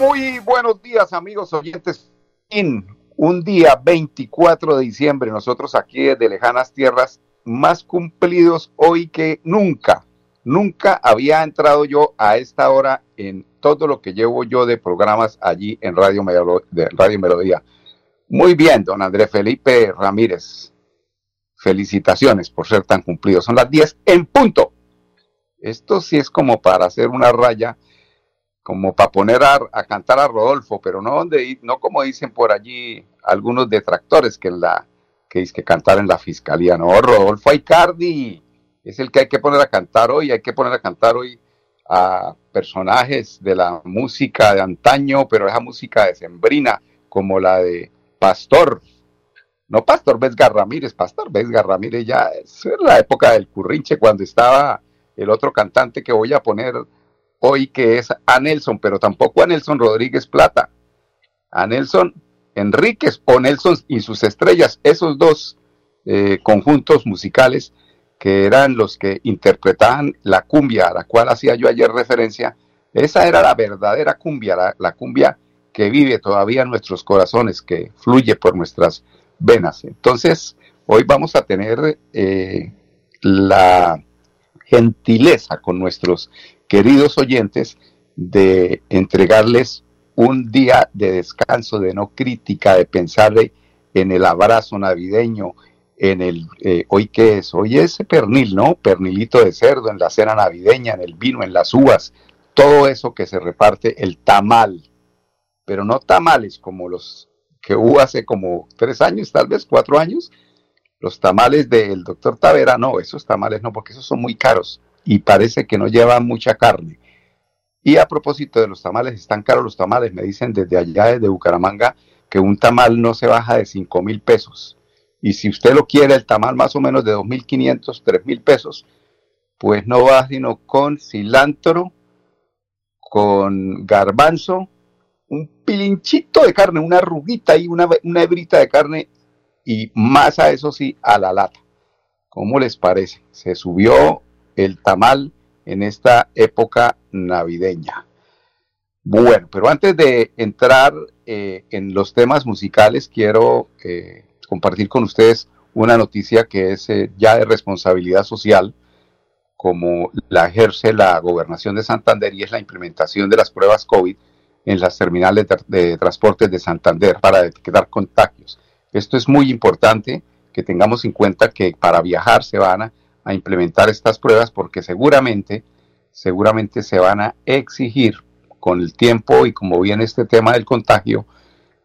Muy buenos días, amigos oyentes. En un día 24 de diciembre, nosotros aquí desde lejanas tierras, más cumplidos hoy que nunca. Nunca había entrado yo a esta hora en todo lo que llevo yo de programas allí en Radio, de Radio Melodía. Muy bien, don Andrés Felipe Ramírez. Felicitaciones por ser tan cumplidos. Son las 10 en punto. Esto sí es como para hacer una raya como para poner a, cantar a Rodolfo, pero no donde no como dicen por allí algunos detractores que en la que dice que cantar en la fiscalía, no, Rodolfo Aicardi es el que hay que poner a cantar hoy, hay que poner a cantar hoy a personajes de la música de antaño, pero esa música de sembrina, como la de Pastor, no Pastor Vesga Ramírez, Pastor Vesga Ramírez ya es la época del currinche cuando estaba el otro cantante que voy a poner hoy que es a Nelson, pero tampoco a Nelson Rodríguez Plata, a Nelson Enríquez o Nelson y sus estrellas, esos dos eh, conjuntos musicales que eran los que interpretaban la cumbia a la cual hacía yo ayer referencia, esa era la verdadera cumbia, la, cumbia que vive todavía en nuestros corazones, que fluye por nuestras venas. Entonces, hoy vamos a tener eh, la gentileza con nuestros queridos oyentes, de entregarles un día de descanso, de no crítica, de pensar en el abrazo navideño, en el, eh, hoy qué es, hoy es pernil, ¿no? Pernilito de cerdo, en la cena navideña, en el vino, en las uvas, todo eso que se reparte, el tamal, pero no tamales como los que hubo hace como tres años, tal vez cuatro años, los tamales del doctor Tavera, no, esos tamales no, porque esos son muy caros y parece que no lleva mucha carne. Y a propósito de los tamales, están caros los tamales, me dicen desde allá, desde Bucaramanga, que un tamal no se baja de 5 mil pesos. Y si usted lo quiere, el tamal más o menos de 2.500, 3.000 pesos, pues no va sino con cilantro, con garbanzo, un pilinchito de carne, una arruguita y una, una hebrita de carne y más a eso sí, a la lata. ¿Cómo les parece? Se subió el tamal en esta época navideña. Bueno, pero antes de entrar eh, en los temas musicales, quiero eh, compartir con ustedes una noticia que es eh, ya de responsabilidad social, como la ejerce la gobernación de Santander y es la implementación de las pruebas COVID en las terminales de, transportes de Santander para detectar contagios. Esto es muy importante que tengamos en cuenta que para viajar se van a a implementar estas pruebas porque seguramente, seguramente se van a exigir con el tiempo y como viene este tema del contagio,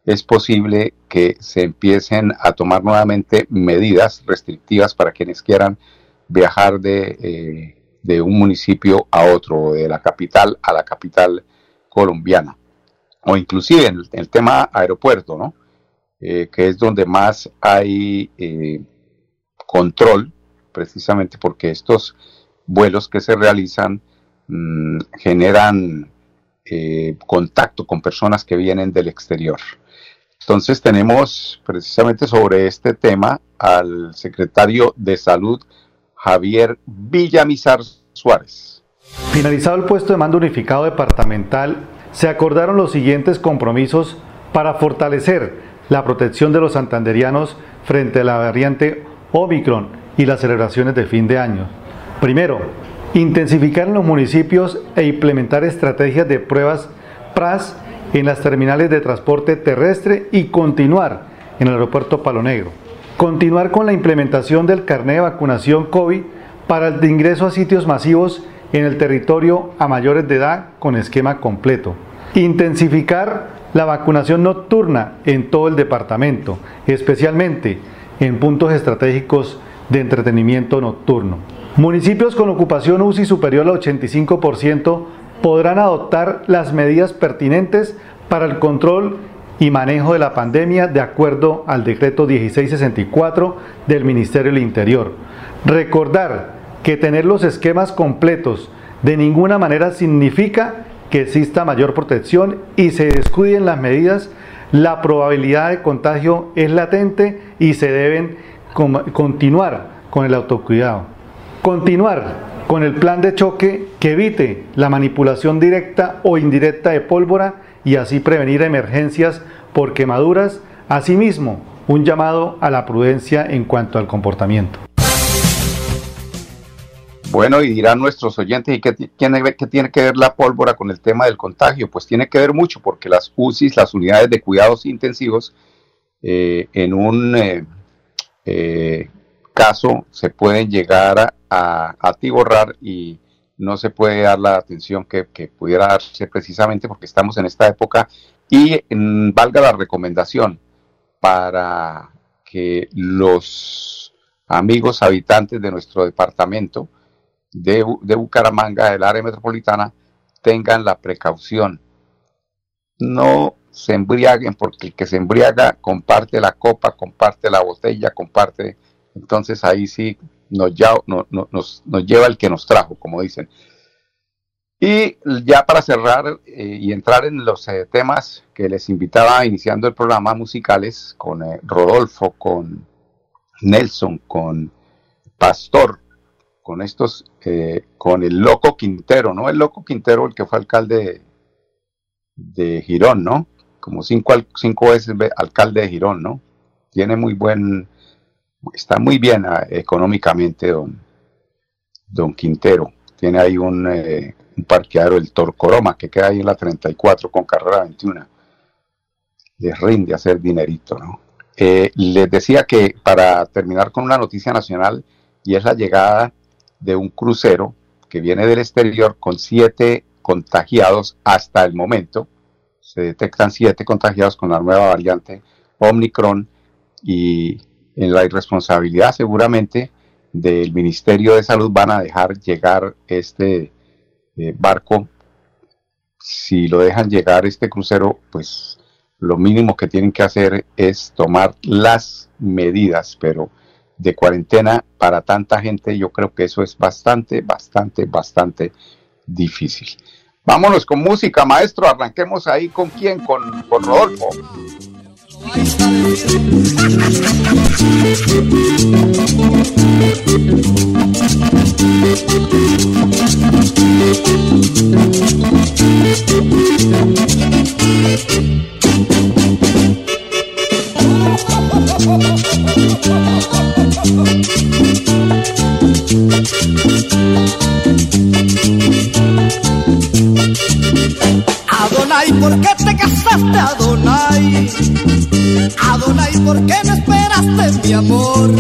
es posible que se empiecen a tomar nuevamente medidas restrictivas para quienes quieran viajar de, eh, de un municipio a otro, de la capital a la capital colombiana, o inclusive en el, tema aeropuerto, ¿no? Eh, que es donde más hay eh, control precisamente porque estos vuelos que se realizan mm, generan eh, contacto con personas que vienen del exterior. Entonces tenemos precisamente sobre este tema al secretario de Salud, Javier Villamizar Suárez. Finalizado el puesto de mando unificado departamental, se acordaron los siguientes compromisos para fortalecer la protección de los santanderianos frente a la variante Omicron y las celebraciones de fin de año. Primero, intensificar en los municipios e implementar estrategias de pruebas PRAS en las terminales de transporte terrestre y continuar en el aeropuerto Palo Negro. Continuar con la implementación del carnet de vacunación COVID para el ingreso a sitios masivos en el territorio a mayores de edad con esquema completo. Intensificar la vacunación nocturna en todo el departamento, especialmente en puntos estratégicos de entretenimiento nocturno. Municipios con ocupación UCI superior al 85% podrán adoptar las medidas pertinentes para el control y manejo de la pandemia de acuerdo al decreto 1664 del Ministerio del Interior. Recordar que tener los esquemas completos de ninguna manera significa que exista mayor protección y se descuiden las medidas, la probabilidad de contagio es latente y se deben continuar con el autocuidado. Continuar con el plan de choque que evite la manipulación directa o indirecta de pólvora y así prevenir emergencias por quemaduras. Asimismo, un llamado a la prudencia en cuanto al comportamiento. Bueno, y dirán nuestros oyentes, ¿y qué tiene, que ver la pólvora con el tema del contagio? Pues tiene que ver mucho porque las UCIs, las unidades de cuidados intensivos, eh, en un eh, eh, caso se pueden llegar a, atiborrar y no se puede dar la atención que, pudiera darse precisamente porque estamos en esta época y mm, valga la recomendación para que los amigos habitantes de nuestro departamento de, de Bucaramanga, del área metropolitana, tengan la precaución. No se embriaguen porque el que se embriaga comparte la copa, comparte la botella, comparte. Entonces ahí sí nos, nos, lleva el que nos trajo, como dicen. Y ya para cerrar eh, y entrar en los eh, temas que les invitaba iniciando el programa musicales con eh, Rodolfo, con Nelson, con Pastor, con estos, con el Loco Quintero, ¿no? El Loco Quintero, el que fue alcalde de, Girón, ¿no? Como cinco, cinco veces alcalde de Girón, ¿no? Tiene muy buen está muy bien ah, económicamente don, don Quintero. Tiene ahí un, eh, un parqueadero, el Torcoroma, que queda ahí en la 34 con carrera 21. Les rinde hacer dinerito, ¿no? Eh, les decía que para terminar con una noticia nacional, y es la llegada de un crucero que viene del exterior con siete contagiados hasta el momento. Se detectan siete contagiados con la nueva variante Omicron y en la irresponsabilidad seguramente del Ministerio de Salud van a dejar llegar este eh, barco. Si lo dejan llegar este crucero, pues lo mínimo que tienen que hacer es tomar las medidas, pero de cuarentena para tanta gente yo creo que eso es bastante, bastante, bastante difícil. Vámonos con música, maestro. Arranquemos ahí con quién, con, con Rodolfo. Adonai, ¿por qué te casaste, Adonai? Adonai, ¿por qué no esperaste mi amor?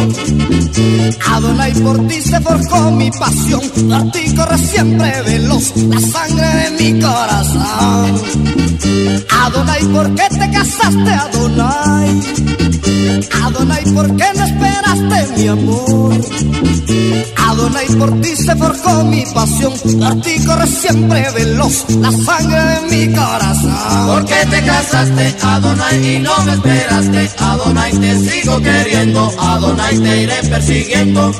Adonai, por ti se forjó mi pasión, por ti corre siempre veloz la sangre de mi corazón. Adonai, ¿por qué te casaste, Adonai? Adonai, ¿por qué no esperaste mi amor? Adonai, por ti se forjó mi pasión, por ti corre siempre veloz la sangre de mi corazón. ¿Por qué te casaste, Adonai, y no me esperaste? Adonai, te sigo queriendo, Adonai, te iré persiguiendo.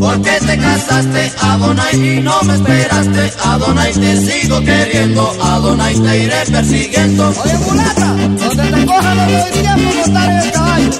¿Por qué te casaste, Adonai, y no me esperaste? Adonai, te sigo queriendo, Adonai, te iré persiguiendo. Oye, mulata, donde te coja no doy tiempo montar el caballo.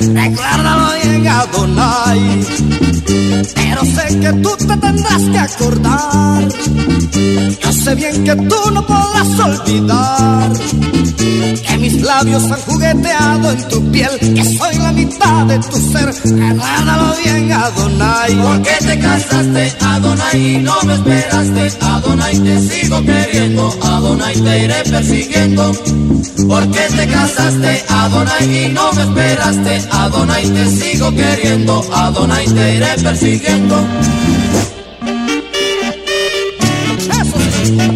Recuérdalo bien, Adonai. Pero sé que tú te tendrás que acordar. Yo sé bien que tú no podrás olvidar labios han jugueteado en tu piel, que soy la mitad de tu ser. Recuérdalo bien, Adonai. ¿Por qué te casaste, Adonai, y no me esperaste? Adonai, te sigo queriendo, Adonai, te iré persiguiendo. ¿Por qué te casaste, Adonai, y no me esperaste? Adonai, te sigo queriendo, Adonai, te iré persiguiendo. Viajar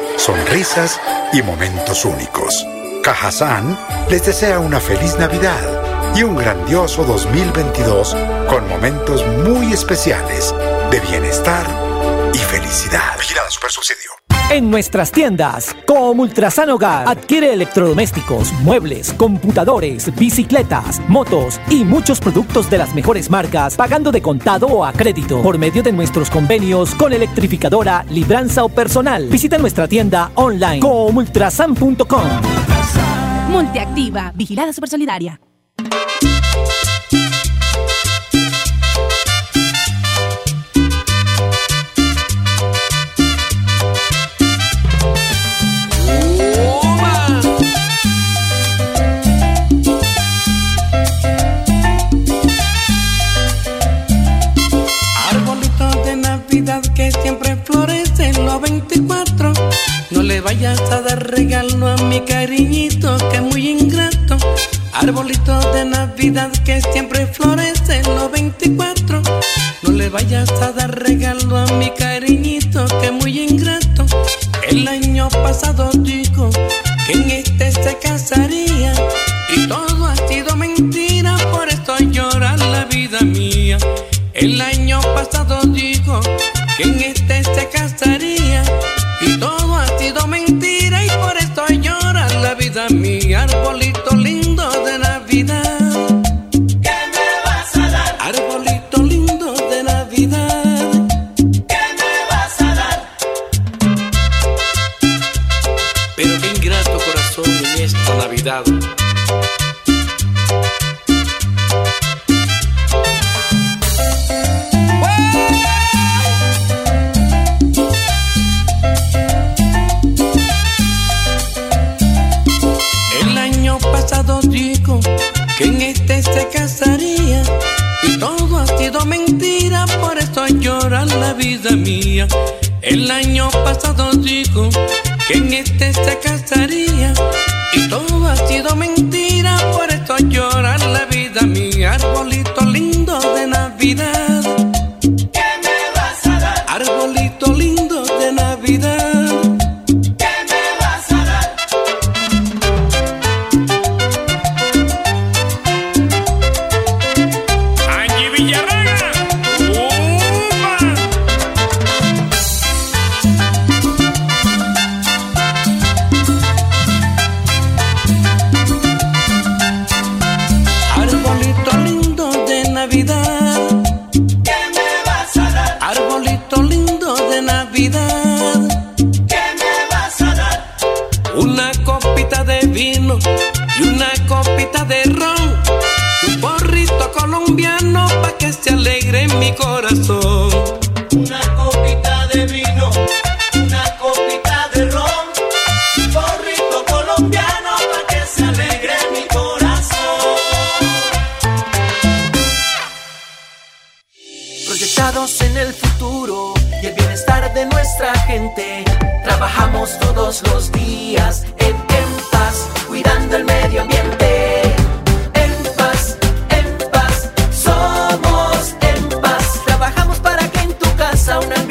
sonrisas y momentos únicos. Cajazán les desea una feliz Navidad y un grandioso 2022 con momentos muy especiales de bienestar y felicidad. Vigilada Super Subsidio. En nuestras tiendas, como Ultrasan Hogar, adquiere electrodomésticos, muebles, computadores, bicicletas, motos y muchos productos de las mejores marcas, pagando de contado o a crédito por medio de nuestros convenios con electrificadora, libranza o personal. Visita nuestra tienda online comultrasan.com. Multiactiva, vigilada supersolidaria. el futuro y el bienestar de nuestra gente. Trabajamos todos los días en, paz, cuidando el medio ambiente. En paz, en paz, somos en paz. Trabajamos para que en tu casa una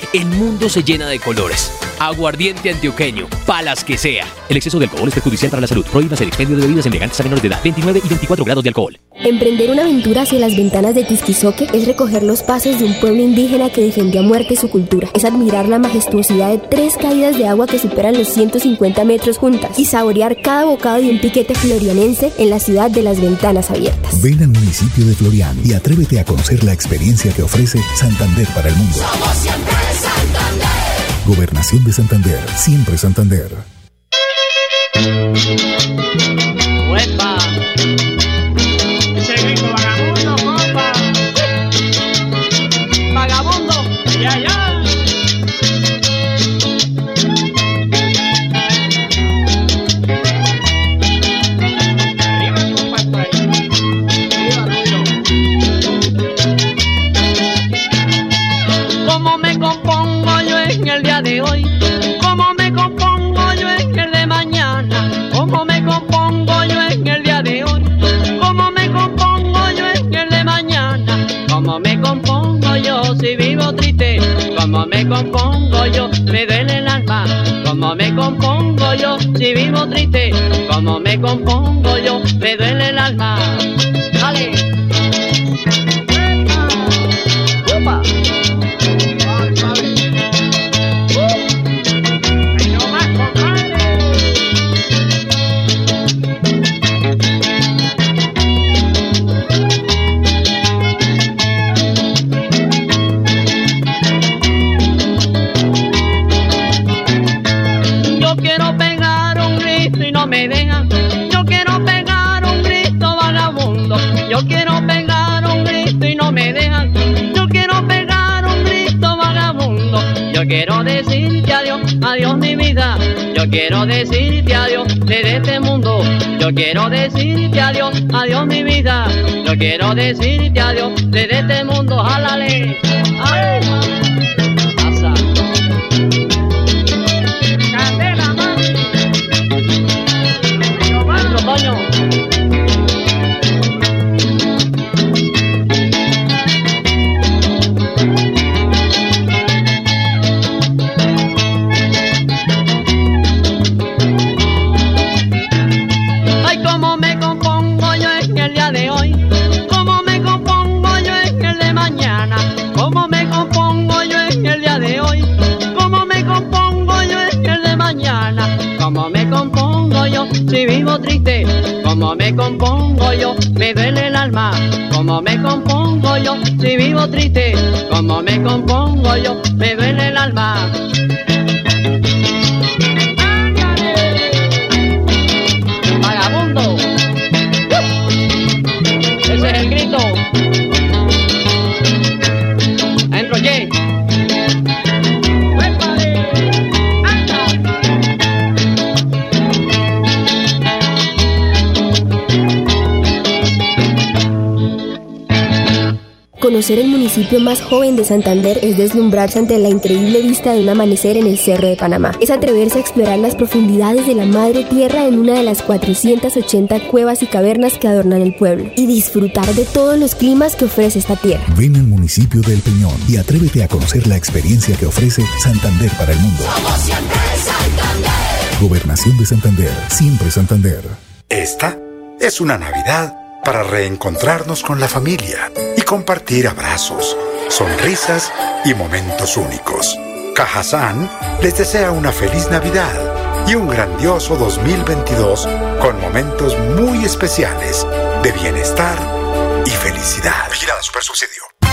el mundo se llena de colores. Aguardiente antioqueño, palas que sea. El exceso de alcohol es perjudicial para la salud. Prohíbas el expendio de bebidas elegantes a menores de edad. 29 y 24 grados de alcohol. Emprender una aventura hacia las ventanas de Tisquizoque es recoger los pasos de un pueblo indígena que defendió a muerte su cultura. Es admirar la majestuosidad de tres caídas de agua que superan los 150 metros juntas y saborear cada bocado de un piquete florianense en la ciudad de las ventanas abiertas. Ven al municipio de Florian y atrévete a conocer la experiencia que ofrece Santander para el mundo. Somos siempre Santander. Gobernación de Santander, siempre Santander. Compongo yo, me duele el alma, como me compongo yo, si vivo triste, como me compongo yo, me duele el alma. Quiero decirte adiós desde este mundo. Yo quiero decirte adiós, adiós mi vida. Yo quiero decirte adiós desde este mundo. ¡Jálale! Me compongo yo, me duele el alma, como me compongo yo, si vivo triste, como me compongo yo, me duele el alma. Conocer el municipio más joven de Santander es deslumbrarse ante la increíble vista de un amanecer en el Cerro de Panamá. Es atreverse a explorar las profundidades de la madre tierra en una de las 480 cuevas y cavernas que adornan el pueblo y disfrutar de todos los climas que ofrece esta tierra. Ven al municipio de El Peñón y atrévete a conocer la experiencia que ofrece Santander para el mundo. Gobernación de Santander, siempre Santander. Esta es una Navidad para reencontrarnos con la familia y compartir abrazos, sonrisas y momentos únicos. Cajazán les desea una feliz Navidad y un grandioso 2022 con momentos muy especiales de bienestar y felicidad. Vigilada Super Subsidio.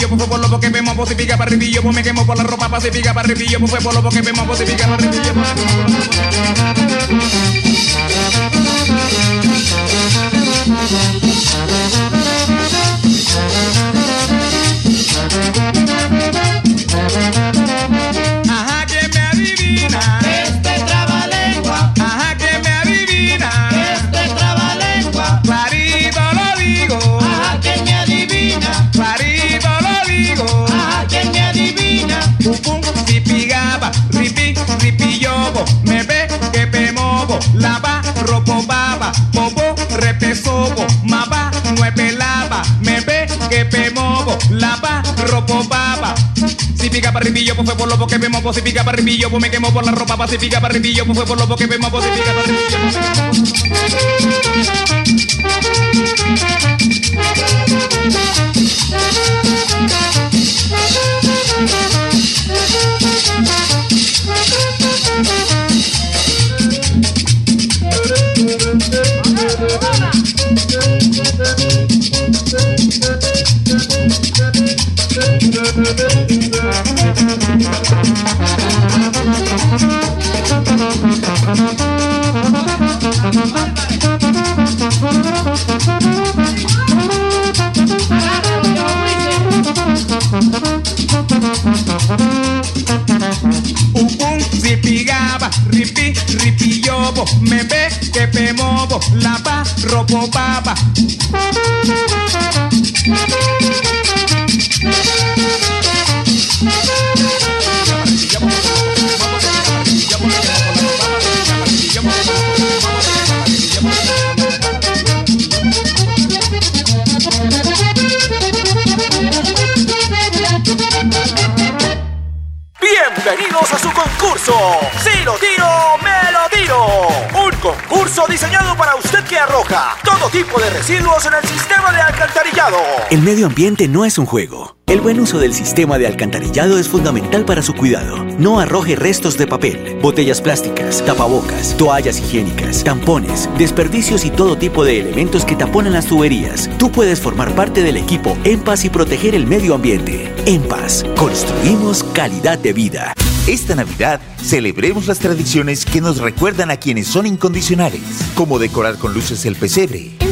Arribillo, pues por lo que me movo. Si pica para pues me quemo por la ropa. Pa. Si pica para arribillo, pues por lo que me movo. Si pica para Si pica para arribillo, pues fue por lo que me movo. Si pica para arribillo, pues me quemo por la ropa. Pa. Si pica para arribillo, pues fue por lo que me movo. Si won't buy. El medio ambiente no es un juego. El buen uso del sistema de alcantarillado es fundamental para su cuidado. No arroje restos de papel, botellas plásticas, tapabocas, toallas higiénicas, tampones, desperdicios y todo tipo de elementos que taponan las tuberías. Tú puedes formar parte del equipo En Paz y proteger el medio ambiente. En Paz, construimos calidad de vida. Esta Navidad celebremos las tradiciones que nos recuerdan a quienes son incondicionales, como decorar con luces el pesebre,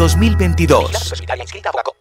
2022.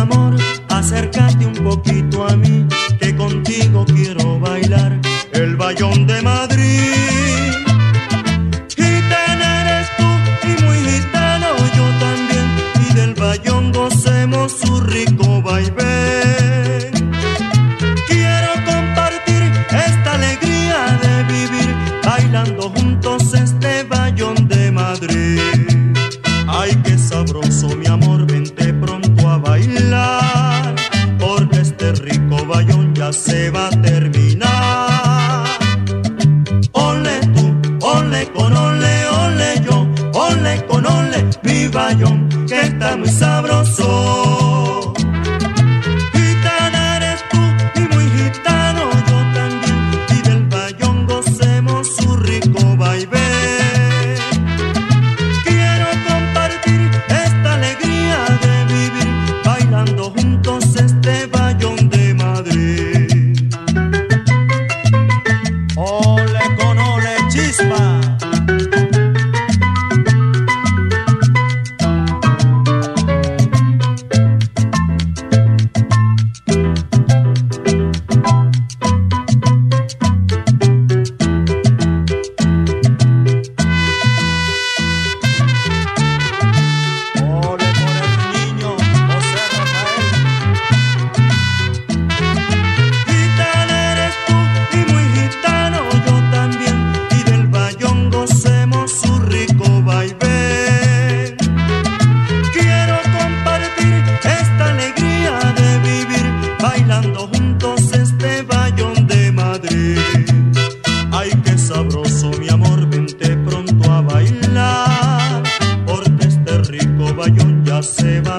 Amor, acércate un poquito a mí, Ay, qué sabroso, mi amor, vente pronto a bailar, porque este rico bayón ya se va